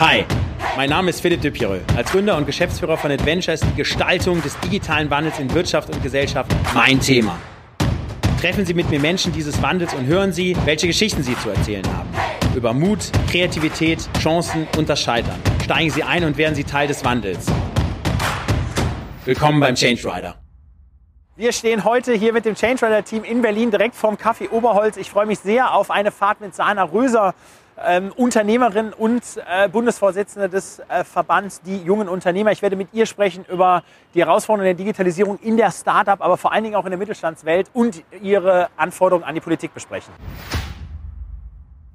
Hi, mein Name ist Philipp Pireux. Als Gründer und Geschäftsführer von Adventure ist die Gestaltung des digitalen Wandels in Wirtschaft und Gesellschaft mein Thema. Treffen Sie mit mir Menschen dieses Wandels und hören Sie, welche Geschichten sie zu erzählen haben. Über Mut, Kreativität, Chancen und das Scheitern. Steigen Sie ein und werden Sie Teil des Wandels. Willkommen beim Change Rider. Wir stehen heute hier mit dem Change Rider Team in Berlin direkt vorm Café Oberholz. Ich freue mich sehr auf eine Fahrt mit Sana Röser, ähm, Unternehmerin und äh, Bundesvorsitzende des äh, Verbands Die Jungen Unternehmer. Ich werde mit ihr sprechen über die Herausforderungen der Digitalisierung in der Startup, aber vor allen Dingen auch in der Mittelstandswelt und ihre Anforderungen an die Politik besprechen.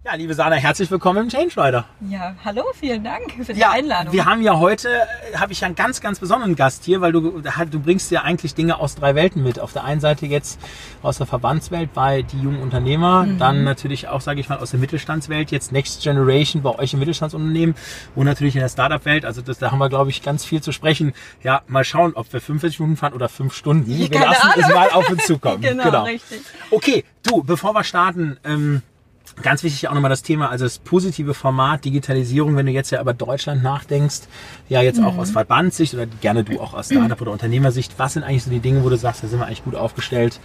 Ja, liebe Sana, herzlich willkommen im Change Rider. Ja, hallo, vielen Dank für die ja, Einladung. Wir haben ja heute, äh, habe ich ja einen ganz, ganz besonderen Gast hier, weil du, du bringst ja eigentlich Dinge aus drei Welten mit. Auf der einen Seite jetzt aus der Verbandswelt bei die jungen Unternehmer, mhm. dann natürlich auch, sage ich mal, aus der Mittelstandswelt, jetzt Next Generation bei euch im Mittelstandsunternehmen und natürlich in der Startup-Welt. Also das, da haben wir, glaube ich, ganz viel zu sprechen. Ja, mal schauen, ob wir 45 Minuten fahren oder fünf Stunden. Wir lassen es mal auf uns zukommen. genau, genau, richtig. Okay, du, bevor wir starten, ähm, Ganz wichtig auch nochmal das Thema, also das positive Format Digitalisierung, wenn du jetzt ja über Deutschland nachdenkst, ja jetzt auch mhm. aus Verbandssicht oder gerne du auch aus Startup oder Unternehmersicht, was sind eigentlich so die Dinge, wo du sagst, da sind wir eigentlich gut aufgestellt,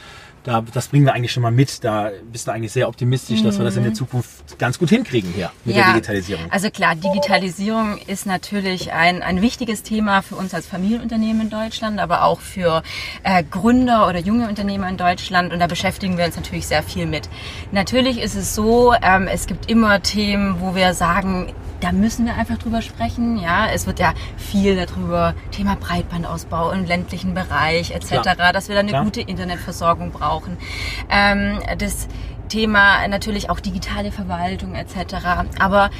da, das bringen wir eigentlich schon mal mit. Da bist du eigentlich sehr optimistisch, dass wir das in der mhm. Zukunft ganz gut hinkriegen hier mit ja, der Digitalisierung. Also klar, Digitalisierung ist natürlich ein, ein wichtiges Thema für uns als Familienunternehmen in Deutschland, aber auch für äh, Gründer oder junge Unternehmer in Deutschland. Und da beschäftigen wir uns natürlich sehr viel mit. Natürlich ist es so, ähm, es gibt immer Themen, wo wir sagen, da müssen wir einfach drüber sprechen. Ja, es wird ja viel darüber, Thema Breitbandausbau im ländlichen Bereich etc., Klar. dass wir da eine Klar. gute Internetversorgung brauchen. Ähm, das Thema natürlich auch digitale Verwaltung etc. Aber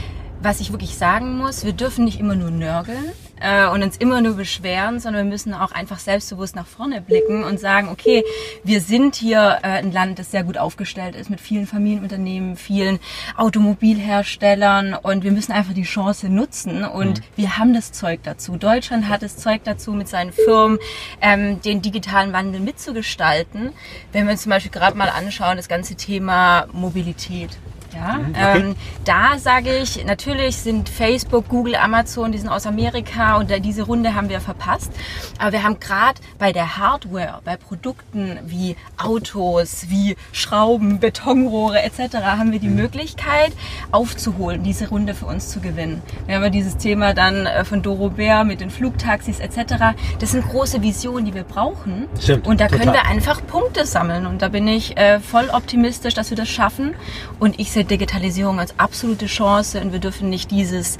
was ich wirklich sagen muss, wir dürfen nicht immer nur nörgeln äh, und uns immer nur beschweren, sondern wir müssen auch einfach selbstbewusst nach vorne blicken und sagen, okay, wir sind hier äh, ein Land, das sehr gut aufgestellt ist mit vielen Familienunternehmen, vielen Automobilherstellern und wir müssen einfach die Chance nutzen und mhm. wir haben das Zeug dazu. Deutschland hat das Zeug dazu, mit seinen Firmen ähm, den digitalen Wandel mitzugestalten. Wenn wir uns zum Beispiel gerade mal anschauen, das ganze Thema Mobilität. Ja, mhm, okay. ähm, da sage ich, natürlich sind Facebook, Google, Amazon, die sind aus Amerika und diese Runde haben wir verpasst. Aber wir haben gerade bei der Hardware, bei Produkten wie Autos, wie Schrauben, Betonrohre etc. haben wir die mhm. Möglichkeit aufzuholen, diese Runde für uns zu gewinnen. Wir haben ja dieses Thema dann äh, von Doro Bär mit den Flugtaxis etc. Das sind große Visionen, die wir brauchen. Stimmt, und da total. können wir einfach Punkte sammeln. Und da bin ich äh, voll optimistisch, dass wir das schaffen. Und ich sehe sehe Digitalisierung als absolute Chance und wir dürfen nicht dieses,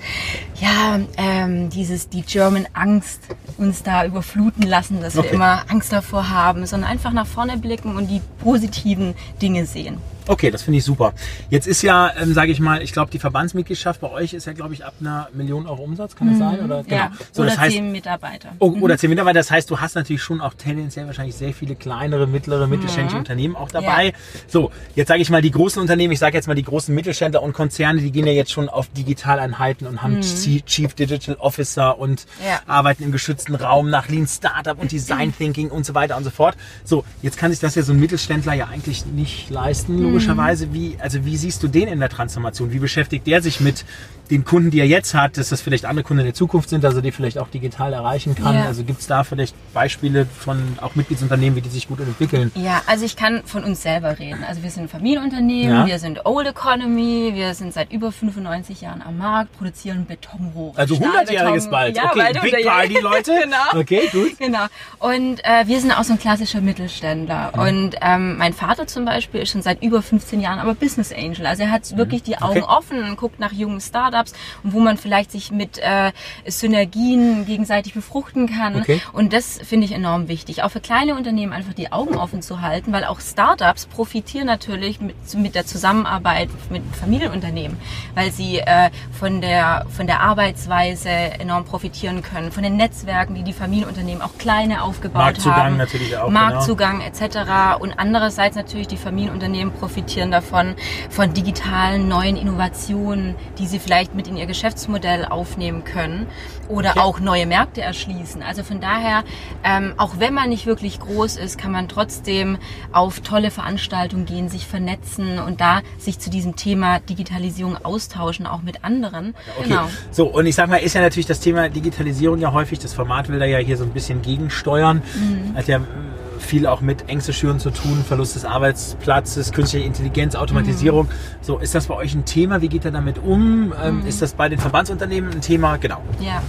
ja, ähm, dieses, die German Angst uns da überfluten lassen, dass okay. wir immer Angst davor haben, sondern einfach nach vorne blicken und die positiven Dinge sehen. Okay, das finde ich super. Jetzt ist ja, ähm, sage ich mal, ich glaube, die Verbandsmitgliedschaft bei euch ist ja, glaube ich, ab einer Million Euro Umsatz, kann das mhm. sein? Oder, genau. ja, so, oder das heißt, zehn Mitarbeiter. Oh, mhm. Oder zehn Mitarbeiter. Das heißt, du hast natürlich schon auch tendenziell wahrscheinlich sehr viele kleinere, mittlere, mittelständische mhm. Unternehmen auch dabei. Ja. So, jetzt sage ich mal, die großen Unternehmen, ich sage jetzt mal die großen Mittelständler und Konzerne, die gehen ja jetzt schon auf Digitaleinheiten und haben mhm. Chief Digital Officer und ja. arbeiten im geschützten Raum nach Lean Startup und Design Thinking und so weiter und so fort. So, jetzt kann sich das ja so ein Mittelständler ja eigentlich nicht leisten, logisch logischerweise, wie, also wie siehst du den in der Transformation? Wie beschäftigt der sich mit den Kunden, die er jetzt hat, dass das vielleicht andere Kunden in der Zukunft sind, also die vielleicht auch digital erreichen kann? Ja. Also gibt es da vielleicht Beispiele von auch Mitgliedsunternehmen, wie die sich gut entwickeln? Ja, also ich kann von uns selber reden. Also wir sind ein Familienunternehmen, ja. wir sind Old Economy, wir sind seit über 95 Jahren am Markt, produzieren Betonrohre. Also 100-jähriges bald. Ja, okay, Big Party, Leute. genau. Okay, gut. Genau. Und äh, wir sind auch so ein klassischer Mittelständler. Mhm. Und ähm, mein Vater zum Beispiel ist schon seit über 15 Jahren aber Business Angel. Also er hat mhm. wirklich die Augen okay. offen und guckt nach jungen Startups Startups und wo man vielleicht sich mit äh, Synergien gegenseitig befruchten kann. Okay. Und das finde ich enorm wichtig. Auch für kleine Unternehmen einfach die Augen offen zu halten, weil auch Startups profitieren natürlich mit, mit der Zusammenarbeit mit Familienunternehmen, weil sie äh, von, der, von der Arbeitsweise enorm profitieren können, von den Netzwerken, die die Familienunternehmen auch kleine aufgebaut Marktzugang haben. Natürlich auch, genau. Marktzugang genau. etc. Und andererseits natürlich die Familienunternehmen profitieren davon, von digitalen neuen Innovationen, die sie vielleicht vielleicht mit in ihr Geschäftsmodell aufnehmen können oder Okay. auch neue Märkte erschließen. Also von daher, ähm, auch wenn man nicht wirklich groß ist, kann man trotzdem auf tolle Veranstaltungen gehen, sich vernetzen und da sich zu diesem Thema Digitalisierung austauschen, auch mit anderen. Okay. Genau. So, und ich sag mal, ist ja natürlich das Thema Digitalisierung ja häufig, das Format will da ja hier so ein bisschen gegensteuern. Mhm. Hat ja viel auch mit Ängste schüren zu tun, Verlust des Arbeitsplatzes, künstliche Intelligenz, Automatisierung. Mhm. So, ist das bei euch ein Thema? Wie geht ihr damit um? Ähm, Ist das bei den Verbandsunternehmen ein Thema? Genau. Ja,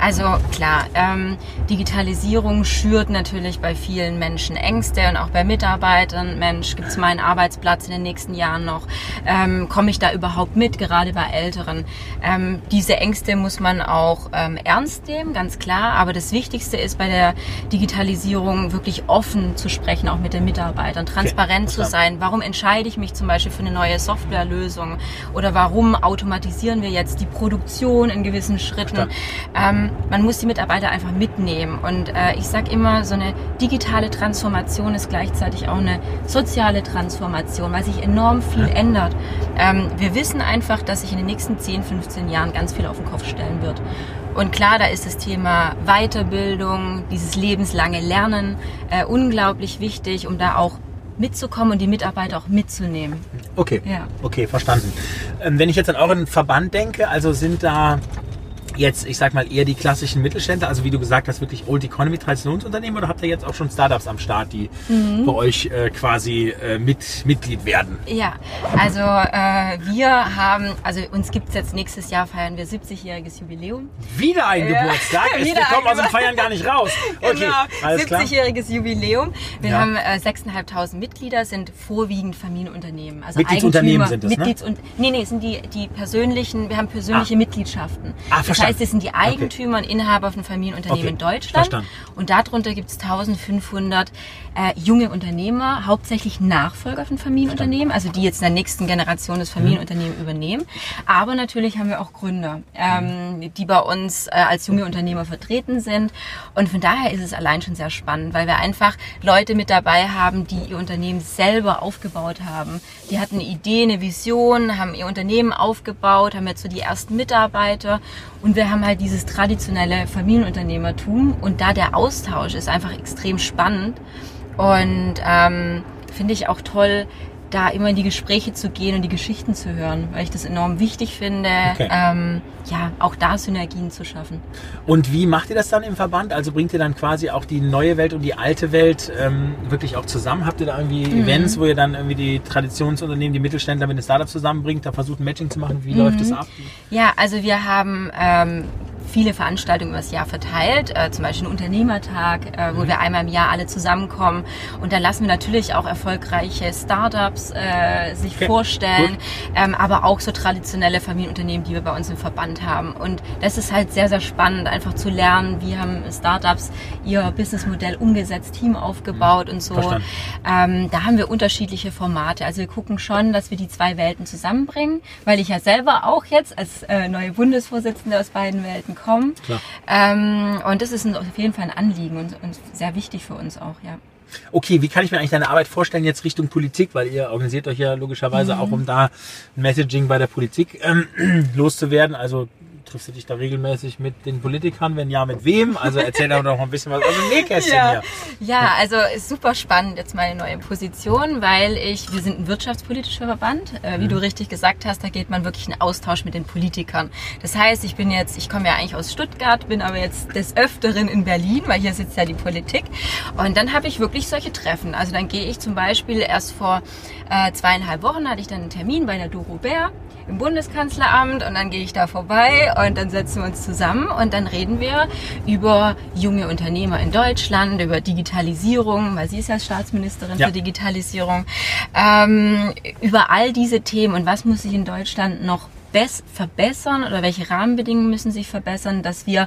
also klar, ähm, Digitalisierung schürt natürlich bei vielen Menschen Ängste und auch bei Mitarbeitern. Mensch, gibt es meinen Arbeitsplatz in den nächsten Jahren noch? Ähm, Komme ich da überhaupt mit, gerade bei Älteren? Ähm, diese Ängste muss man auch ähm, ernst nehmen, ganz klar. Aber das Wichtigste ist bei der Digitalisierung wirklich offen zu sprechen, auch mit den Mitarbeitern, transparent zu verstanden. sein. Warum entscheide ich mich zum Beispiel für eine neue Softwarelösung? Oder warum automatisieren wir jetzt die Produktion in gewissen Schritten? Ähm, man muss die Mitarbeiter einfach mitnehmen. Und äh, ich sage immer, so eine digitale Transformation ist gleichzeitig auch eine soziale Transformation, weil sich enorm viel ändert. Ähm, wir wissen einfach, dass sich in den nächsten 10, 15 Jahren ganz viel auf den Kopf stellen wird. Und klar, da ist das Thema Weiterbildung, dieses lebenslange Lernen äh, unglaublich wichtig, um da auch mitzukommen und die Mitarbeiter auch mitzunehmen. Okay. Ja. Okay, verstanden. Ähm, wenn ich jetzt an euren Verband denke, also sind da jetzt, ich sag mal, eher die klassischen Mittelständler, also wie du gesagt hast, wirklich Old Economy Traditionsunternehmen oder habt ihr jetzt auch schon Startups am Start, die Mhm. bei euch äh, quasi äh, mit Mitglied werden? Ja, also äh, wir haben, also uns gibt's jetzt nächstes Jahr feiern wir 70-jähriges Jubiläum. Wieder ein. Geburtstag? Es, Wieder wir kommen aus dem Feiern gar nicht raus. Okay, genau, alles klar. 70-jähriges Jubiläum. Wir Ja. haben äh, 6.500 Mitglieder, sind vorwiegend Familienunternehmen. Also Mitgliedsunternehmen sind das, ne? Mitglieds und, nee, nee, sind die, die persönlichen, wir haben persönliche Ah. Mitgliedschaften. Ah, verstanden. Heißt, es sind die Eigentümer und Inhaber von Familienunternehmen Okay, in Deutschland. verstanden. Und darunter gibt's 1500 äh, junge Unternehmer, hauptsächlich Nachfolger von Familienunternehmen, also die jetzt in der nächsten Generation das Familienunternehmen übernehmen. Aber natürlich haben wir auch Gründer, ähm, die bei uns äh, als junge Unternehmer vertreten sind. Und von daher ist es allein schon sehr spannend, weil wir einfach Leute mit dabei haben, die ihr Unternehmen selber aufgebaut haben. Die hatten eine Idee, eine Vision, haben ihr Unternehmen aufgebaut, haben jetzt so die ersten Mitarbeiter. Und wir haben halt dieses traditionelle Familienunternehmertum. Und da der Austausch ist einfach extrem spannend. Und ähm, finde ich auch toll, da immer in die Gespräche zu gehen und die Geschichten zu hören, weil ich das enorm wichtig finde, Okay. ähm, ja, auch da Synergien zu schaffen. Und wie macht ihr das dann im Verband? Also bringt ihr dann quasi auch die neue Welt und die alte Welt ähm, wirklich auch zusammen? Habt ihr da irgendwie Mhm. Events, wo ihr dann irgendwie die Traditionsunternehmen, die Mittelständler mit den Startups zusammenbringt, da versucht ein Matching zu machen? Mhm. Wie läuft das ab? Ja, also wir haben ähm, viele Veranstaltungen über das Jahr verteilt, äh, zum Beispiel einen Unternehmertag, äh, wo Mhm. wir einmal im Jahr alle zusammenkommen. Und da lassen wir natürlich auch erfolgreiche Startups äh, sich Okay, vorstellen, ähm, aber auch so traditionelle Familienunternehmen, die wir bei uns im Verband haben. Und das ist halt sehr, sehr spannend, einfach zu lernen, wie haben Startups ihr Businessmodell umgesetzt, Team aufgebaut und so. Ähm, da haben wir unterschiedliche Formate. Also wir gucken schon, dass wir die zwei Welten zusammenbringen, weil ich ja selber auch jetzt als äh, neue Bundesvorsitzende aus beiden Welten komme. Klar. Ähm, und das ist uns auf jeden Fall ein Anliegen und, und sehr wichtig für uns auch, ja. Okay, wie kann ich mir eigentlich deine Arbeit vorstellen jetzt Richtung Politik? Weil ihr organisiert euch ja logischerweise auch, um da Messaging bei der Politik ähm, loszuwerden. Also triffst du dich da regelmäßig mit den Politikern? Wenn ja, mit wem? Also erzähl doch noch ein bisschen was aus dem Nähkästchen Ja, hier. ja, also ist super spannend jetzt meine neue Position, weil ich, wir sind ein wirtschaftspolitischer Verband. Äh, wie du richtig gesagt hast, da geht man wirklich in Austausch mit den Politikern. Das heißt, ich bin jetzt, ich komme ja eigentlich aus Stuttgart, bin aber jetzt des Öfteren in Berlin, weil hier sitzt ja die Politik. Und dann habe ich wirklich solche Treffen. Also dann gehe ich zum Beispiel erst vor äh, zweieinhalb Wochen hatte ich dann einen Termin bei der Doro Bär im Bundeskanzleramt und dann gehe ich da vorbei und dann setzen wir uns zusammen und dann reden wir über junge Unternehmer in Deutschland, über Digitalisierung, weil sie ist ja Staatsministerin Ja. für Digitalisierung, ähm, über all diese Themen und was muss sich in Deutschland noch bess verbessern oder welche Rahmenbedingungen müssen sich verbessern, dass wir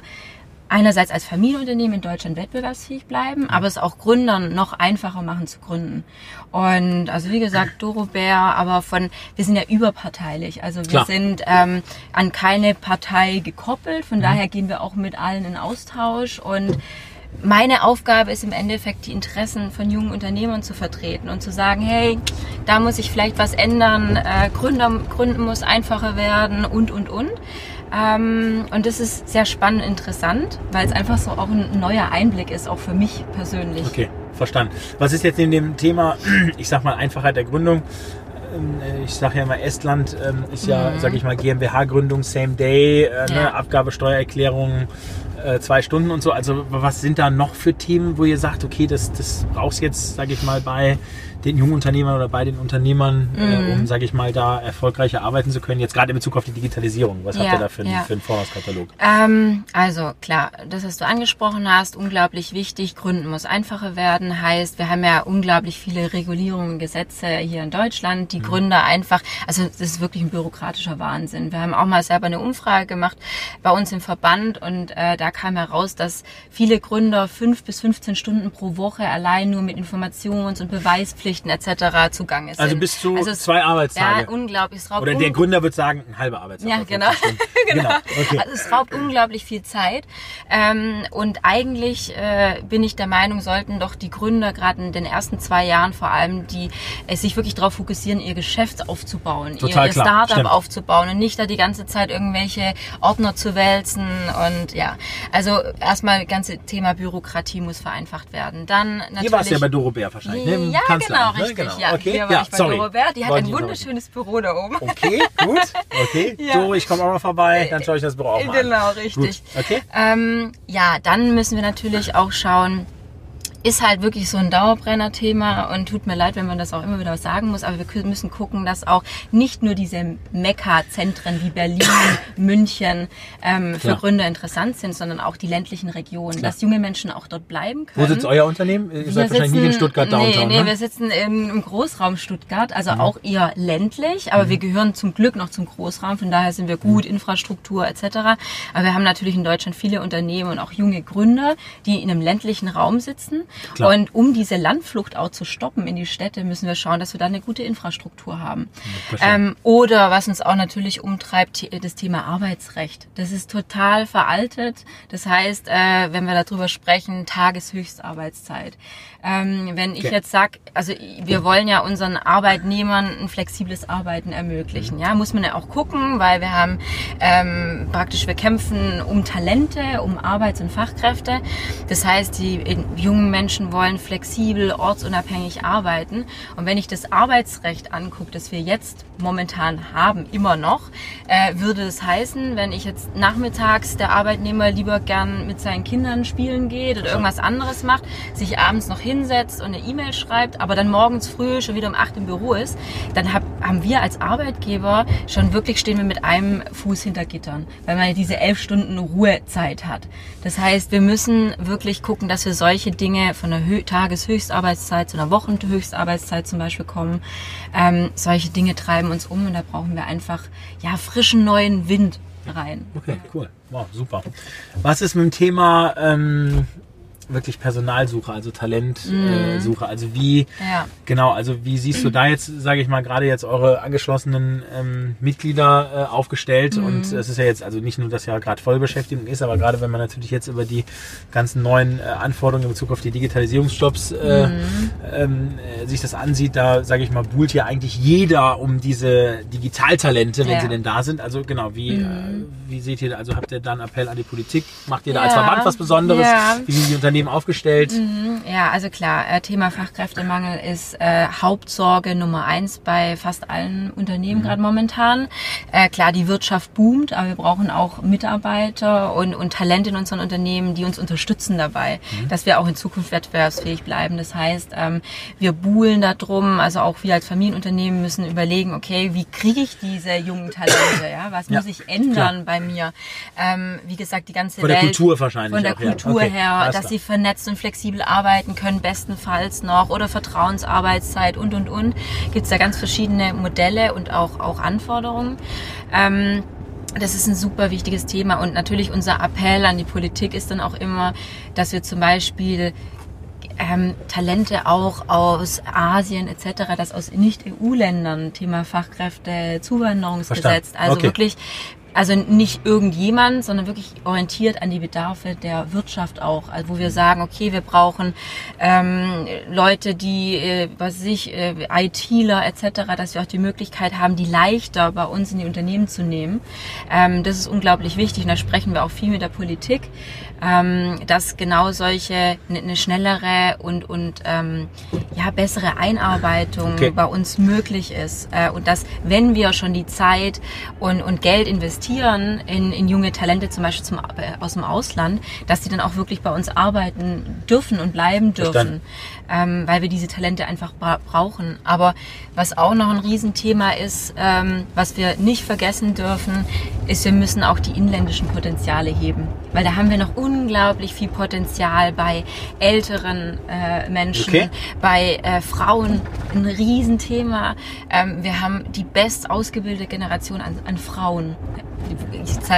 einerseits als Familienunternehmen in Deutschland wettbewerbsfähig bleiben, aber es auch Gründern noch einfacher machen zu gründen. Und also wie gesagt, Doro Bär, aber von, wir sind ja überparteilich. Also wir Klar. sind ähm, an keine Partei gekoppelt, von daher gehen wir auch mit allen in Austausch und meine Aufgabe ist im Endeffekt, die Interessen von jungen Unternehmern zu vertreten und zu sagen, hey, da muss ich vielleicht was ändern, äh, Gründer, Gründen muss einfacher werden und, und, und. Ähm, und das ist sehr spannend, interessant, weil es einfach so auch ein neuer Einblick ist, auch für mich persönlich. Okay, verstanden. Was ist jetzt in dem Thema, ich sag mal, Einfachheit der Gründung? Ähm, ich sage ja immer, Estland ähm, ist ja, mhm. sage ich mal, GmbH-Gründung, Same Day, äh, ne, ja. ne, Abgabe, Steuererklärung, äh, zwei Stunden und so. Also was sind da noch für Themen, wo ihr sagt, okay, das, das brauchst jetzt, sage ich mal, bei den jungen Unternehmern oder bei den Unternehmern, äh, mhm. äh, um, sage ich mal, da erfolgreicher arbeiten zu können? Jetzt gerade in Bezug auf die Digitalisierung. Was ja, habt ihr da für, ja. für einen Vorauskatalog? Ähm, also klar, das, was du angesprochen hast, unglaublich wichtig. Gründen muss einfacher werden. Heißt, wir haben ja unglaublich viele Regulierungen, Gesetze hier in Deutschland, die mhm. Gründer einfach, also das ist wirklich ein bürokratischer Wahnsinn. Wir haben auch mal selber eine Umfrage gemacht bei uns im Verband und äh, da kam heraus, dass viele Gründer fünf bis 15 Stunden pro Woche allein nur mit Informations- und Beweispflicht Pflichten etc. zugange sind. Also bis zu also zwei Arbeitstage. Ja, unglaublich. Es Oder der Gründer wird sagen, ein halber Arbeitstag. Ja, genau. genau. genau. Okay. Also es raubt unglaublich viel Zeit. Ähm, und eigentlich äh, bin ich der Meinung, sollten doch die Gründer gerade in den ersten zwei Jahren vor allem, die äh, sich wirklich darauf fokussieren, ihr Geschäft aufzubauen, Total ihr, ihr Startup aufzubauen und nicht da die ganze Zeit irgendwelche Ordner zu wälzen. Und ja, also erstmal das ganze Thema Bürokratie muss vereinfacht werden. Dann natürlich. Hier war es ja bei Doro Bär wahrscheinlich. Ne? Ja, Kanzler. Genau, ne? richtig. Genau. Ja, okay. Hier war ja, ich bei sorry. Doro Bär. Die hat ein wunderschönes Büro da oben. Okay, gut. Okay. ja. Doro, ich komme auch mal vorbei, dann schaue ich das Büro auch mal Genau, richtig. Gut. Okay. Ähm, ja, dann müssen wir natürlich auch schauen, ist halt wirklich so ein Dauerbrenner-Thema und tut mir leid, wenn man das auch immer wieder sagen muss, aber wir müssen gucken, dass auch nicht nur diese Mekka-Zentren wie Berlin, München ähm, für Gründer interessant sind, sondern auch die ländlichen Regionen, Klar. dass junge Menschen auch dort bleiben können. Wo sitzt euer Unternehmen? Ihr wir seid wahrscheinlich nicht in Stuttgart Downtown, Nee, nee, ne? wir sitzen im, im, Großraum Stuttgart, also mhm. auch eher ländlich, aber mhm. wir gehören zum Glück noch zum Großraum, von daher sind wir gut, mhm. Infrastruktur etc. Aber wir haben natürlich in Deutschland viele Unternehmen und auch junge Gründer, die in einem ländlichen Raum sitzen Klar. Und um diese Landflucht auch zu stoppen in die Städte, müssen wir schauen, dass wir da eine gute Infrastruktur haben. Ähm, oder was uns auch natürlich umtreibt, das Thema Arbeitsrecht. Das ist total veraltet. Das heißt, äh, wenn wir darüber sprechen, Tageshöchstarbeitszeit. Ähm, wenn ich jetzt sage, also wir wollen ja unseren Arbeitnehmern ein flexibles Arbeiten ermöglichen, mhm. ja, muss man ja auch gucken, weil wir haben ähm, praktisch, wir kämpfen um Talente, um Arbeits- und Fachkräfte. Das heißt, die jungen Menschen wollen flexibel, ortsunabhängig arbeiten. Und wenn ich das Arbeitsrecht angucke, das wir jetzt momentan haben, immer noch, äh, würde es heißen, wenn ich jetzt nachmittags der Arbeitnehmer lieber gern mit seinen Kindern spielen geht oder irgendwas anderes macht, sich abends noch hinsetzt und eine E-Mail schreibt, aber dann morgens früh schon wieder um acht im Büro ist, dann hab, haben wir als Arbeitgeber schon wirklich stehen wir mit einem Fuß hinter Gittern, weil man diese elf Stunden Ruhezeit hat. Das heißt, wir müssen wirklich gucken, dass wir solche Dinge von Hö Tageshöchstarbeitszeit zu einer Wochenhöchstarbeitszeit zum Beispiel kommen. Ähm, solche Dinge treiben uns um und da brauchen wir einfach ja frischen neuen Wind rein. Okay, cool. Wow, super. Was ist mit dem Thema ähm, wirklich Personalsuche, also Talentsuche. Mhm. Äh, also wie, ja. genau, also wie siehst du da jetzt, sage ich mal, gerade jetzt eure angeschlossenen ähm, Mitglieder äh, aufgestellt? Mhm. Und es ist ja jetzt, also nicht nur, dass ja gerade Vollbeschäftigung ist, aber gerade wenn man natürlich jetzt über die ganzen neuen äh, Anforderungen in Bezug auf die Digitalisierungsjobs äh, mhm. ähm, äh, sich das ansieht, da sage ich mal, buhlt ja eigentlich jeder um diese Digitaltalente, wenn ja. sie denn da sind. Also genau, wie, mhm. äh, wie seht ihr, also habt ihr da einen Appell an die Politik? Macht ihr da ja. als Verband was Besonderes? Wie sind die Unternehmen Unternehmen aufgestellt? Mhm, ja, also klar, äh, Thema Fachkräftemangel ist äh, Hauptsorge Nummer eins bei fast allen Unternehmen mhm. gerade momentan. Äh, klar, die Wirtschaft boomt, aber wir brauchen auch Mitarbeiter und, und Talente in unseren Unternehmen, die uns unterstützen dabei, mhm. dass wir auch in Zukunft wettbewerbsfähig bleiben. Das heißt, ähm, wir buhlen darum, also auch wir als Familienunternehmen müssen überlegen, okay, wie kriege ich diese jungen Talente? Ja, was ja, muss ich ändern klar. bei mir? Ähm, wie gesagt, die ganze von Welt. Von der Kultur wahrscheinlich. Von der auch, Kultur ja. okay. her, dass sie vernetzt und flexibel arbeiten können, bestenfalls noch, oder Vertrauensarbeitszeit und, und, und. Gibt es da ganz verschiedene Modelle und auch, auch Anforderungen. Ähm, das ist ein super wichtiges Thema und natürlich unser Appell an die Politik ist dann auch immer, dass wir zum Beispiel ähm, Talente auch aus Asien etc., das aus Nicht-EU-Ländern, Thema Fachkräfte, Zuwanderungsgesetz, also okay. wirklich also nicht irgendjemand, sondern wirklich orientiert an die Bedarfe der Wirtschaft auch. Also wo wir sagen, okay, wir brauchen ähm, Leute, die, äh, was weiß ich, äh, ITler etc., dass wir auch die Möglichkeit haben, die leichter bei uns in die Unternehmen zu nehmen. Ähm, das ist unglaublich wichtig und da sprechen wir auch viel mit der Politik, ähm, dass genau solche eine ne schnellere und und ähm, ja bessere Einarbeitung okay. bei uns möglich ist äh, und dass wenn wir schon die Zeit und und Geld investieren investieren in, in junge Talente, zum Beispiel zum, äh, aus dem Ausland, dass die dann auch wirklich bei uns arbeiten dürfen und bleiben dürfen, ähm, weil wir diese Talente einfach bra brauchen. Aber was auch noch ein Riesenthema ist, ähm, was wir nicht vergessen dürfen, ist, wir müssen auch die inländischen Potenziale heben. Weil da haben wir noch unglaublich viel Potenzial bei älteren äh, Menschen, okay. bei äh, Frauen, ein Riesenthema. Ähm, wir haben die best ausgebildete Generation an, an Frauen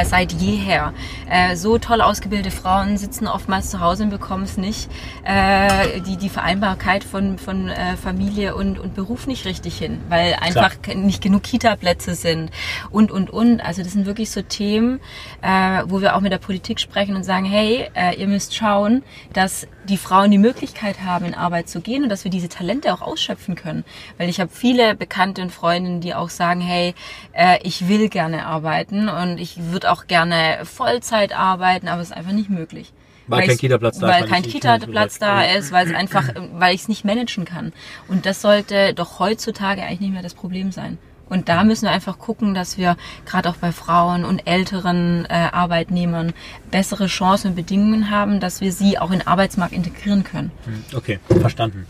seit jeher. Äh, so toll ausgebildete Frauen sitzen oftmals zu Hause und bekommen es nicht, äh, die, die Vereinbarkeit von, von äh, Familie und, und Beruf nicht richtig hin, weil einfach Klar. nicht genug Kita-Plätze sind und, und, und. Also das sind wirklich so Themen, äh, wo wir auch mit der Politik sprechen und sagen, hey, äh, ihr müsst schauen, dass die Frauen die Möglichkeit haben, in Arbeit zu gehen und dass wir diese Talente auch ausschöpfen können. Weil ich habe viele Bekannte und Freundinnen, die auch sagen, hey, äh, ich will gerne arbeiten und ich würde auch gerne Vollzeit arbeiten, aber es ist einfach nicht möglich. Weil, weil kein Kita-Platz da ist. Weil kein Kita-Platz da ist, weil es einfach, weil ich es nicht managen kann. Und das sollte doch heutzutage eigentlich nicht mehr das Problem sein. Und da müssen wir einfach gucken, dass wir gerade auch bei Frauen und älteren äh, Arbeitnehmern bessere Chancen und Bedingungen haben, dass wir sie auch in den Arbeitsmarkt integrieren können. Hm, okay, verstanden.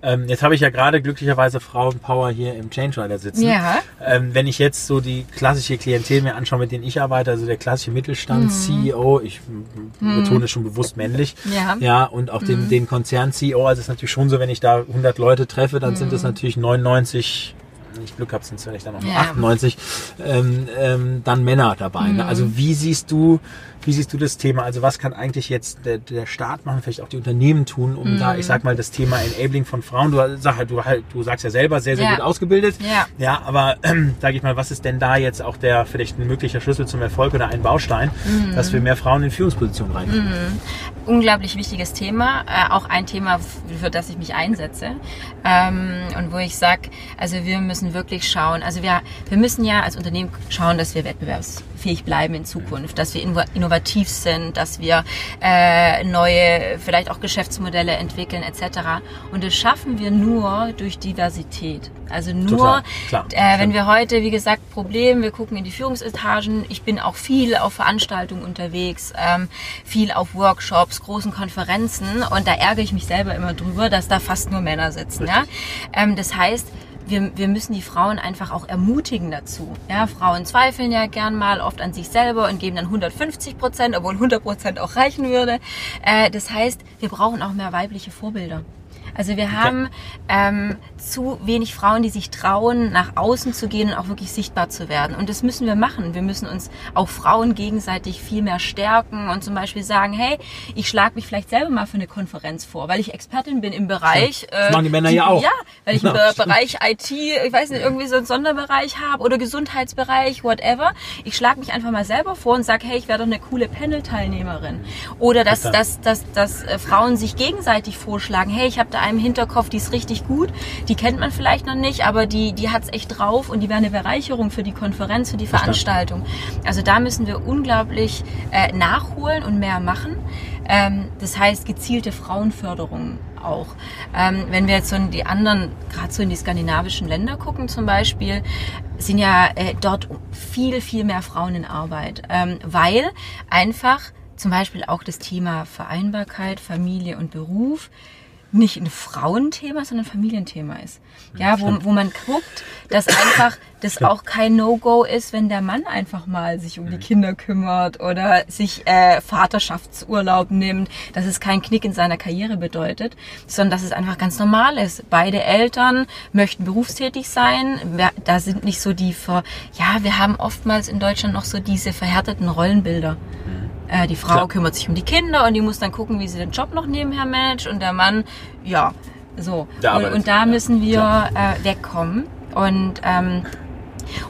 Ähm, jetzt habe ich ja gerade glücklicherweise Frauenpower hier im Change Rider sitzen. Ja. Ähm, wenn ich jetzt so die klassische Klientel mir anschaue, mit denen ich arbeite, also der klassische Mittelstand, mhm. CEO, ich mhm. betone schon bewusst männlich, ja, ja und auch mhm. den, den Konzern-CEO, also es ist natürlich schon so, wenn ich da 100 Leute treffe, dann sind es mhm. natürlich 99 ich Glück habe, sind es vielleicht dann noch ja. 98, ähm, ähm, dann Männer dabei. Ne? Mhm. Ne? Also wie siehst du wie siehst du das Thema? Also was kann eigentlich jetzt der, der Staat machen, vielleicht auch die Unternehmen tun, um mhm. da, ich sag mal, das Thema Enabling von Frauen, du, sag, du, halt, du sagst ja selber, sehr, sehr ja. gut ausgebildet. Ja. ja aber ähm, sage ich mal, was ist denn da jetzt auch der vielleicht ein möglicher Schlüssel zum Erfolg oder ein Baustein, mhm. dass wir mehr Frauen in Führungspositionen reinbringen? Mhm. Unglaublich wichtiges Thema, äh, auch ein Thema, für das ich mich einsetze ähm, und wo ich sage, also wir müssen wirklich schauen, also wir, wir müssen ja als Unternehmen schauen, dass wir wettbewerbsfähig bleiben in Zukunft, dass wir innovativ innovativ sind, dass wir äh, neue, vielleicht auch Geschäftsmodelle entwickeln etc. Und das schaffen wir nur durch Diversität. Also nur, Total, äh, wenn wir heute, wie gesagt, Problem, wir gucken in die Führungsetagen. Ich bin auch viel auf Veranstaltungen unterwegs, ähm, viel auf Workshops, großen Konferenzen und da ärgere ich mich selber immer drüber, dass da fast nur Männer sitzen. Ja? Ähm, das heißt, wir, wir müssen die Frauen einfach auch ermutigen dazu. Ja, Frauen zweifeln ja gern mal oft an sich selber und geben dann 150 Prozent, obwohl 100 Prozent auch reichen würde. Äh, das heißt, wir brauchen auch mehr weibliche Vorbilder. Also wir haben ähm, zu wenig Frauen, die sich trauen, nach außen zu gehen und auch wirklich sichtbar zu werden. Und das müssen wir machen. Wir müssen uns auch Frauen gegenseitig viel mehr stärken und zum Beispiel sagen, hey, ich schlage mich vielleicht selber mal für eine Konferenz vor, weil ich Expertin bin im Bereich. Das äh, machen die Männer die, ja auch. Ja, weil ich im ja, Bereich IT, ich weiß nicht, irgendwie so einen Sonderbereich habe oder Gesundheitsbereich, whatever. Ich schlage mich einfach mal selber vor und sage, hey, ich wäre doch eine coole Panel-Teilnehmerin. Oder dass, dass, dass, dass, dass äh, Frauen sich gegenseitig vorschlagen, hey, ich habe da einem Hinterkopf, die ist richtig gut, die kennt man vielleicht noch nicht, aber die, die hat es echt drauf und die wäre eine Bereicherung für die Konferenz, für die Veranstaltung. Also da müssen wir unglaublich äh, nachholen und mehr machen. Ähm, das heißt gezielte Frauenförderung auch. Ähm, wenn wir jetzt so in die anderen, gerade so in die skandinavischen Länder gucken zum Beispiel, sind ja äh, dort viel, viel mehr Frauen in Arbeit, ähm, weil einfach zum Beispiel auch das Thema Vereinbarkeit, Familie und Beruf nicht ein Frauenthema, sondern ein Familienthema ist. Ja, wo, wo man guckt, dass einfach das auch kein No-Go ist, wenn der Mann einfach mal sich um die Kinder kümmert oder sich äh, Vaterschaftsurlaub nimmt, dass es keinen Knick in seiner Karriere bedeutet, sondern dass es einfach ganz normal ist. Beide Eltern möchten berufstätig sein. Da sind nicht so die, Ver ja, wir haben oftmals in Deutschland noch so diese verhärteten Rollenbilder. Äh, die Frau Klar. kümmert sich um die Kinder und die muss dann gucken, wie sie den Job noch nebenher managt und der Mann, ja, so. Und, und, da müssen wir äh, wegkommen. Und ähm,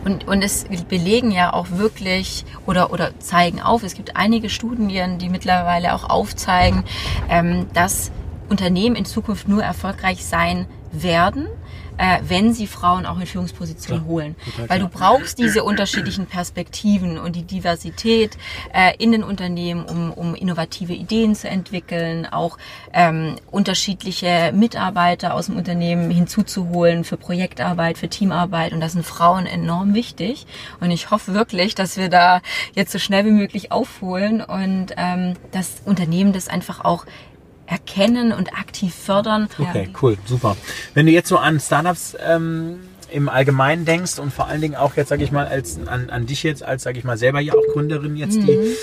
Und, und es belegen ja auch wirklich oder, oder zeigen auf, es gibt einige Studien, die mittlerweile auch aufzeigen, ähm, dass Unternehmen in Zukunft nur erfolgreich sein werden, äh, wenn sie Frauen auch in Führungspositionen klar, holen. Weil du brauchst diese unterschiedlichen Perspektiven und die Diversität äh, in den Unternehmen, um, um innovative Ideen zu entwickeln, auch ähm, unterschiedliche Mitarbeiter aus dem Unternehmen hinzuzuholen für Projektarbeit, für Teamarbeit. Und das sind Frauen enorm wichtig. Und ich hoffe wirklich, dass wir da jetzt so schnell wie möglich aufholen und ähm, das Unternehmen das einfach auch erkennen und aktiv fördern. Okay, cool, super. Wenn du jetzt so an Startups ähm, im Allgemeinen denkst und vor allen Dingen auch jetzt, sage ich mal, als an, an dich jetzt als, sage ich mal, selber ja auch Gründerin jetzt, mhm. die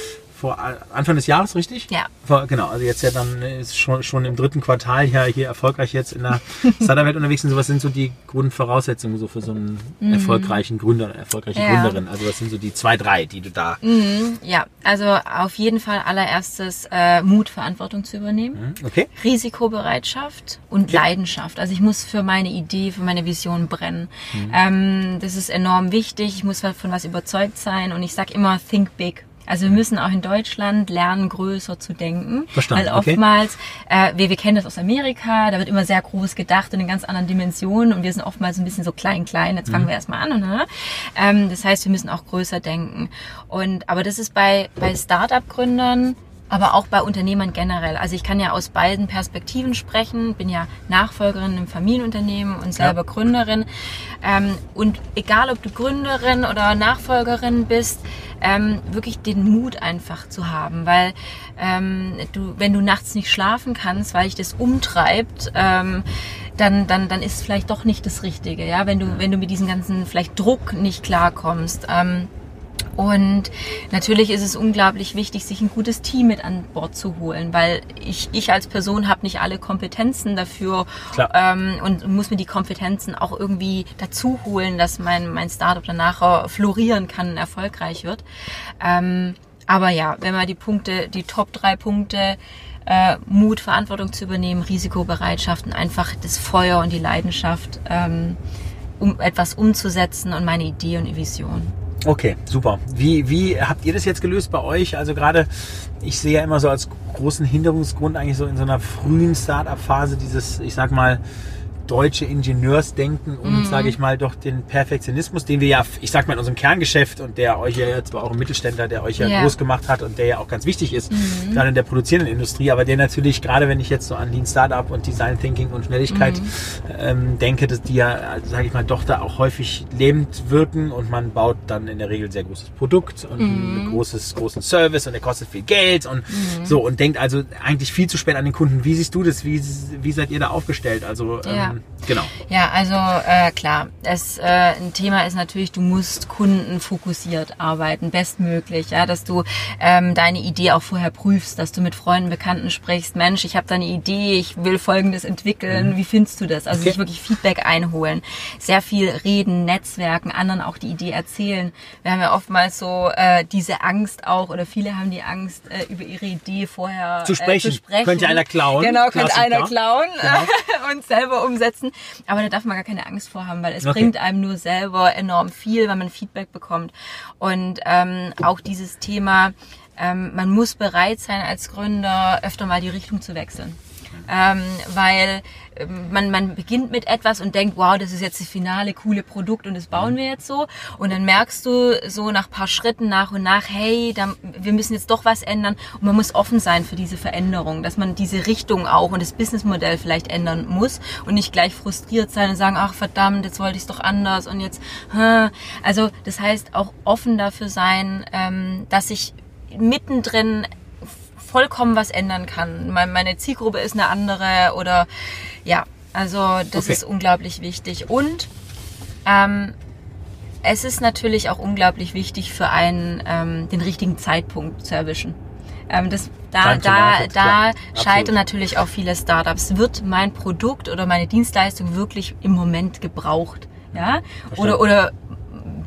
vor Anfang des Jahres, richtig? Ja. Vor, genau, also jetzt ja dann ist schon, schon im dritten Quartal ja hier erfolgreich jetzt in der Startup-Welt unterwegs sind. So, was sind so die Grundvoraussetzungen so für so einen mhm. erfolgreichen Gründer, erfolgreiche ja. Gründerin? Also was sind so die zwei, drei, die du da... Mhm. Ja, also auf jeden Fall allererstes äh, Mut, Verantwortung zu übernehmen. Mhm. Okay. Risikobereitschaft und okay. Leidenschaft. Also ich muss für meine Idee, für meine Vision brennen. Mhm. Ähm, das ist enorm wichtig. Ich muss von was überzeugt sein und ich sag immer, think big. Also wir müssen auch in Deutschland lernen, größer zu denken. Verstanden. Weil oftmals, okay. äh, wir, wir kennen das aus Amerika, da wird immer sehr groß gedacht in ganz anderen Dimensionen und wir sind oftmals ein bisschen so klein, klein. Jetzt fangen mhm. wir erstmal an. Ne? Ähm, das heißt, wir müssen auch größer denken. Und aber das ist bei, bei Startup-Gründern aber auch bei Unternehmern generell. Also ich kann ja aus beiden Perspektiven sprechen, bin ja Nachfolgerin im Familienunternehmen und selber ja. Gründerin. Ähm, und egal, ob du Gründerin oder Nachfolgerin bist, ähm, wirklich den Mut einfach zu haben, weil ähm, du, wenn du nachts nicht schlafen kannst, weil dich das umtreibt, ähm, dann, dann, dann ist es vielleicht doch nicht das Richtige, ja, wenn du, wenn du mit diesem ganzen vielleicht Druck nicht klarkommst. Ähm, und natürlich ist es unglaublich wichtig, sich ein gutes Team mit an Bord zu holen, weil ich, ich als Person habe nicht alle Kompetenzen dafür ähm, und muss mir die Kompetenzen auch irgendwie dazu holen, dass mein, mein Startup danach florieren kann und erfolgreich wird. Ähm, aber ja, wenn man die Punkte, die Top drei Punkte, äh, Mut, Verantwortung zu übernehmen, Risikobereitschaft und einfach das Feuer und die Leidenschaft, ähm, um etwas umzusetzen und meine Idee und Vision. Okay, super. Wie, wie habt ihr das jetzt gelöst bei euch? Also gerade, ich sehe ja immer so als großen Hinderungsgrund eigentlich so in so einer frühen Start-up-Phase dieses, ich sag mal, deutsche Ingenieursdenken und, mhm. sage ich mal, doch den Perfektionismus, den wir ja, ich sag mal, in unserem Kerngeschäft und der euch ja jetzt war auch ein Mittelständler, der euch ja yeah. groß gemacht hat und der ja auch ganz wichtig ist, mhm. gerade in der produzierenden Industrie, aber der natürlich, gerade wenn ich jetzt so an Lean Startup und Design Thinking und Schnelligkeit mhm. ähm, denke, dass die ja, sage ich mal, doch da auch häufig lebend wirken und man baut dann in der Regel sehr großes Produkt und ein mhm. großes, großen Service und der kostet viel Geld und mhm. so und denkt also eigentlich viel zu spät an den Kunden. Wie siehst du das? Wie, wie seid ihr da aufgestellt? Also ja. ähm, Um, genau. Ja, also äh, klar, es, äh, ein Thema ist natürlich, du musst kundenfokussiert arbeiten, bestmöglich, ja, dass du ähm, deine Idee auch vorher prüfst, dass du mit Freunden, Bekannten sprichst, Mensch, ich habe da eine Idee, ich will Folgendes entwickeln, mhm. wie findest du das? Also okay. sich wirklich Feedback einholen, sehr viel reden, Netzwerken, anderen auch die Idee erzählen. Wir haben ja oftmals so äh, diese Angst auch, oder viele haben die Angst, äh, über ihre Idee vorher zu sprechen. Äh, zu sprechen. Könnte einer klauen. Genau, könnte einer klauen genau. und selber umsetzen. Aber da darf man gar keine Angst vor haben, weil es okay. bringt einem nur selber enorm viel, weil man Feedback bekommt. Und ähm, auch dieses Thema, ähm, man muss bereit sein als Gründer öfter mal die Richtung zu wechseln ähm, weil ähm, man, man beginnt mit etwas und denkt, wow, das ist jetzt das finale coole Produkt und das bauen wir jetzt so. Und dann merkst du so nach paar Schritten nach und nach, hey, da, wir müssen jetzt doch was ändern. Und man muss offen sein für diese Veränderung, dass man diese Richtung auch und das Businessmodell vielleicht ändern muss und nicht gleich frustriert sein und sagen, ach verdammt, jetzt wollte ich es doch anders und jetzt, hm. also das heißt auch offen dafür sein, ähm, dass ich mittendrin vollkommen was ändern kann. Meine Zielgruppe ist eine andere oder ja, also das okay. ist unglaublich wichtig. Und ähm, es ist natürlich auch unglaublich wichtig für einen, ähm, den richtigen Zeitpunkt zu erwischen. Ähm, das, da da, da scheitern natürlich auch viele Startups. Wird mein Produkt oder meine Dienstleistung wirklich im Moment gebraucht? Ja? Oder, oder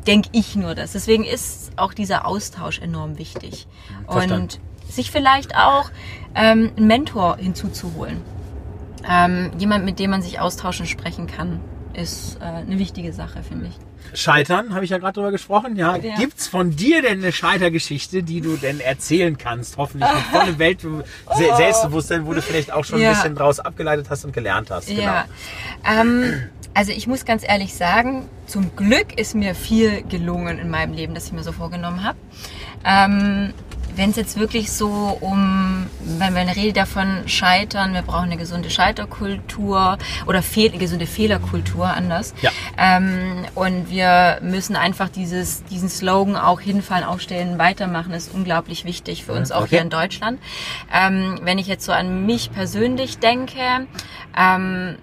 denke ich nur das? Deswegen ist auch dieser Austausch enorm wichtig. Verstanden. Und sich vielleicht auch ähm, einen Mentor hinzuzuholen. Ähm, jemand, mit dem man sich austauschen sprechen kann, ist äh, eine wichtige Sache, finde ich. Scheitern, habe ich ja gerade drüber gesprochen. Ja, Ja. gibt's von dir denn eine Scheitergeschichte, die du denn erzählen kannst? Hoffentlich mit vollem Welt Se- Selbstbewusstsein, wo du vielleicht auch schon Ja. ein bisschen draus abgeleitet hast und gelernt hast. Genau. Ja. Ähm, also ich muss ganz ehrlich sagen, zum Glück ist mir viel gelungen in meinem Leben, das ich mir so vorgenommen habe. Ähm, wenn es jetzt wirklich so um, wenn wir eine Rede davon scheitern, wir brauchen eine gesunde Scheiterkultur oder fehl, gesunde Fehlerkultur anders. Ja. Ähm, und wir müssen einfach dieses, diesen Slogan auch hinfallen, aufstellen, weitermachen, ist unglaublich wichtig für uns auch Okay. hier in Deutschland. Ähm, wenn ich jetzt so an mich persönlich denke, ähm,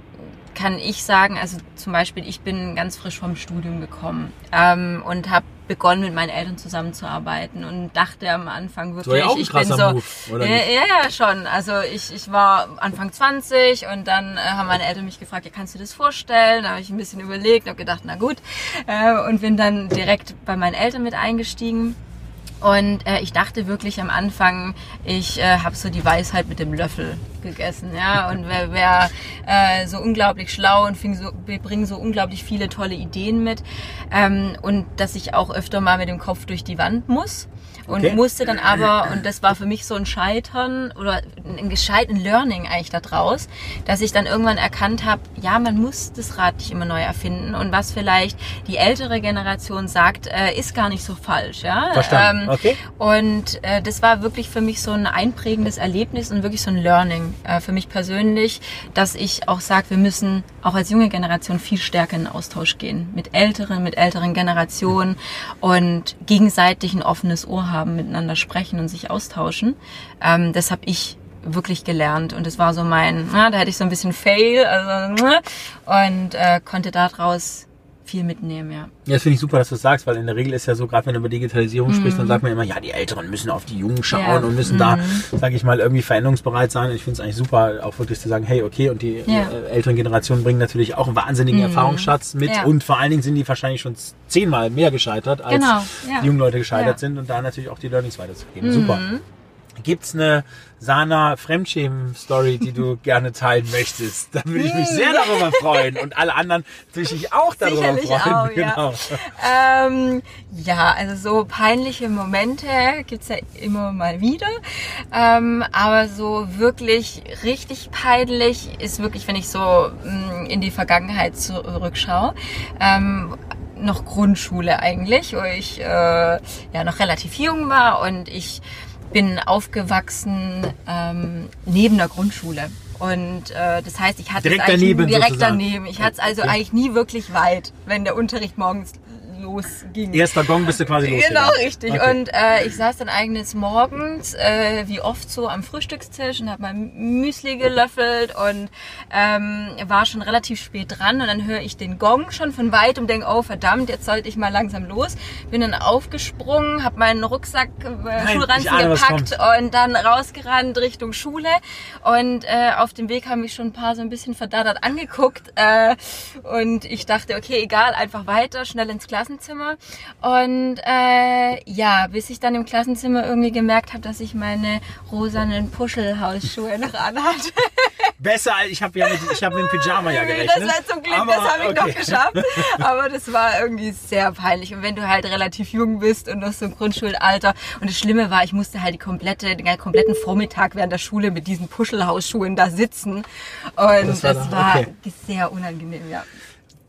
kann ich sagen, also zum Beispiel, ich bin ganz frisch vom Studium gekommen ähm, und habe begonnen mit meinen Eltern zusammenzuarbeiten und dachte am Anfang wirklich, ja auch ein ich bin so, Move, ja, ja, ja, schon. Also ich, ich war Anfang 20 und dann äh, haben meine Eltern mich gefragt, ja, kannst du das vorstellen? Da habe ich ein bisschen überlegt, habe gedacht, na gut äh, und bin dann direkt bei meinen Eltern mit eingestiegen. Und äh, ich dachte wirklich am Anfang, ich äh, habe so die Weisheit mit dem Löffel gegessen, ja. Und wer, wer äh, so unglaublich schlau und so, wir bringen so unglaublich viele tolle Ideen mit. Ähm, und dass ich auch öfter mal mit dem Kopf durch die Wand muss. Und Okay. musste dann aber, und das war für mich so ein Scheitern oder ein gescheiten Learning eigentlich daraus, dass ich dann irgendwann erkannt habe, ja, man muss das Rad nicht immer neu erfinden. Und was vielleicht die ältere Generation sagt, äh, ist gar nicht so falsch. Ja? Verstanden. Okay. Und äh, das war wirklich für mich so ein einprägendes Erlebnis und wirklich so ein Learning äh, für mich persönlich, dass ich auch sage, wir müssen auch als junge Generation viel stärker in den Austausch gehen. Mit älteren, mit älteren Generationen und gegenseitig ein offenes Ohr haben, miteinander sprechen und sich austauschen. Ähm, das habe ich wirklich gelernt und das war so mein, na, da hatte ich so ein bisschen Fail also, und äh, konnte daraus viel mitnehmen, ja. Ja, das finde ich super, dass du das sagst, weil in der Regel ist ja so, gerade wenn du über Digitalisierung sprichst, Mhm. dann sagt man immer, ja, die Älteren müssen auf die Jungen schauen Ja. und müssen da, sage ich mal, irgendwie veränderungsbereit sein. Ich finde es eigentlich super, auch wirklich zu sagen, hey, okay, und die Ja. Mhm. äh, älteren Generationen bringen natürlich auch einen wahnsinnigen Erfahrungsschatz mit Ja. und vor allen Dingen sind die wahrscheinlich schon zehnmal mehr gescheitert, als Genau, ja. die jungen Leute gescheitert Ja. Mhm. sind und da natürlich auch die Learnings weiterzugeben. Super. Gibt's eine Sana Fremdschämen-Story, die du gerne teilen möchtest? Da würde ich mich sehr darüber freuen und alle anderen natürlich auch darüber Sicherlich freuen. auch, ja. genau. Ähm, ja, also so peinliche Momente gibt's ja immer mal wieder. Ähm, aber so wirklich richtig peinlich ist wirklich, wenn ich so mh, in die Vergangenheit zurückschaue. Ähm, noch Grundschule eigentlich, wo ich äh, ja noch relativ jung war und ich bin aufgewachsen ähm, neben der Grundschule. Und äh, das heißt, ich hatte Direkt es eigentlich daneben direkt sozusagen. daneben. Ich hatte es also Okay. eigentlich nie wirklich weit, wenn der Unterricht morgens losging. Erster Gong bist du quasi Genau, losgegangen. richtig. Okay. Und äh, ich saß dann eigentlich morgens, äh, wie oft so am Frühstückstisch und habe mein Müsli gelöffelt und ähm, war schon relativ spät dran und dann höre ich den Gong schon von weit und denke, oh verdammt, jetzt sollte ich mal langsam los. Bin dann aufgesprungen, habe meinen Rucksack, äh, ich Schulranzen ahne, gepackt und dann rausgerannt Richtung Schule. Und äh, auf dem Weg haben mich schon ein paar so ein bisschen verdattert angeguckt. Äh, und ich dachte, okay, egal, einfach weiter, schnell ins Klassenzimmer. Und äh, ja, bis ich dann im Klassenzimmer irgendwie gemerkt habe, dass ich meine rosanen Puschelhausschuhe noch anhatte. Besser, als ich habe ja mit, ich hab mit dem Pyjama ja gerechnet. Das war zum Glück, Aber, das habe ich okay. noch geschafft. Aber das war irgendwie sehr peinlich. Und wenn du halt relativ jung bist und noch so im Grundschulalter. Und das Schlimme war, ich musste halt die komplette, den kompletten Vormittag während der Schule mit diesen Puschelhausschuhen da sitzen. Und Das das war war, da- okay. sehr unangenehm, ja.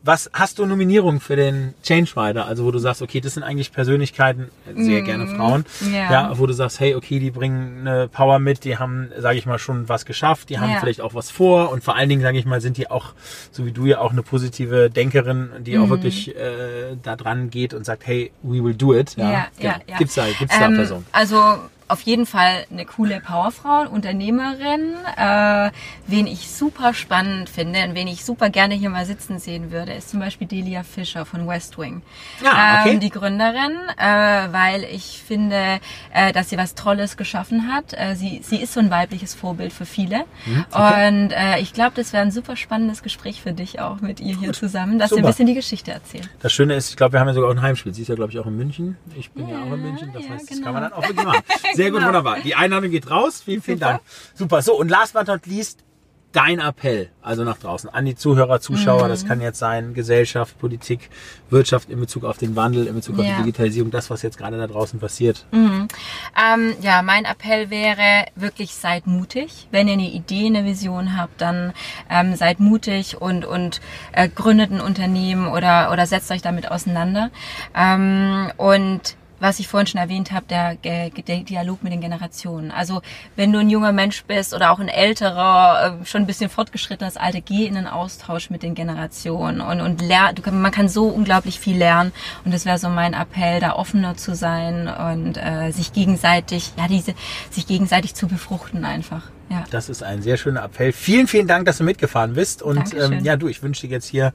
Was hast du Nominierungen für den Change Rider? Also wo du sagst, okay, das sind eigentlich Persönlichkeiten, sehr gerne Frauen, Mhm. ja. wo du sagst, hey, okay, die bringen eine Power mit, die haben, sage ich mal, schon was geschafft, die haben Ja. vielleicht auch was vor und vor allen Dingen, sage ich mal, sind die auch, so wie du ja auch eine positive Denkerin, die Mhm. auch wirklich äh, da dran geht und sagt, hey, we will do it. Ja, Ja, ja, ja. Gibt's da, gibt's da Ähm, Personen? Also auf jeden Fall eine coole Powerfrau, Unternehmerin. Äh, wen ich super spannend finde und wen ich super gerne hier mal sitzen sehen würde, ist zum Beispiel Delia Fischer von West Wing. Ja, okay. ähm, die Gründerin, äh, weil ich finde, äh, dass sie was Tolles geschaffen hat. Äh, sie, sie ist so ein weibliches Vorbild für viele. Mhm, okay. Und äh, ich glaube, das wäre ein super spannendes Gespräch für dich auch mit ihr hier zusammen, dass sie Super. ein bisschen die Geschichte erzählt. Das Schöne ist, ich glaube, wir haben ja sogar auch ein Heimspiel. Sie ist ja, glaube ich, auch in München. Ich bin ja, auch in München. Das ja, heißt, das genau. kann man dann auch wirklich machen. Sehr gut, Genau. wunderbar. Die Einladung geht raus. Vielen, vielen Super. Dank. Super. So, und last but not least, dein Appell, also nach draußen, an die Zuhörer, Zuschauer, mhm. das kann jetzt sein Gesellschaft, Politik, Wirtschaft in Bezug auf den Wandel, in Bezug auf ja. die Digitalisierung, das, was jetzt gerade da draußen passiert? Mhm. Ähm, ja, mein Appell wäre wirklich, seid mutig. Wenn ihr eine Idee, eine Vision habt, dann ähm, seid mutig und, und äh, gründet ein Unternehmen oder, oder setzt euch damit auseinander. Ähm, und was ich vorhin schon erwähnt habe, der, der Dialog mit den Generationen. Also wenn du ein junger Mensch bist oder auch ein älterer, äh, schon ein bisschen fortgeschrittenes Alter, geh in den Austausch mit den Generationen und, und lern, du, man kann so unglaublich viel lernen und das wäre so mein Appell, da offener zu sein und äh, sich gegenseitig, ja, diese, sich gegenseitig zu befruchten einfach. Ja. Das ist ein sehr schöner Appell. Vielen, vielen Dank, dass du mitgefahren bist und ähm, ja, du, ich wünsche dir jetzt hier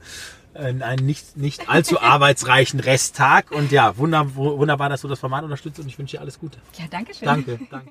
einen nicht, nicht allzu arbeitsreichen Resttag. Und ja, wunderbar, wunderbar, dass du das Format unterstützt und ich wünsche dir alles Gute. Ja, danke schön. Danke, danke.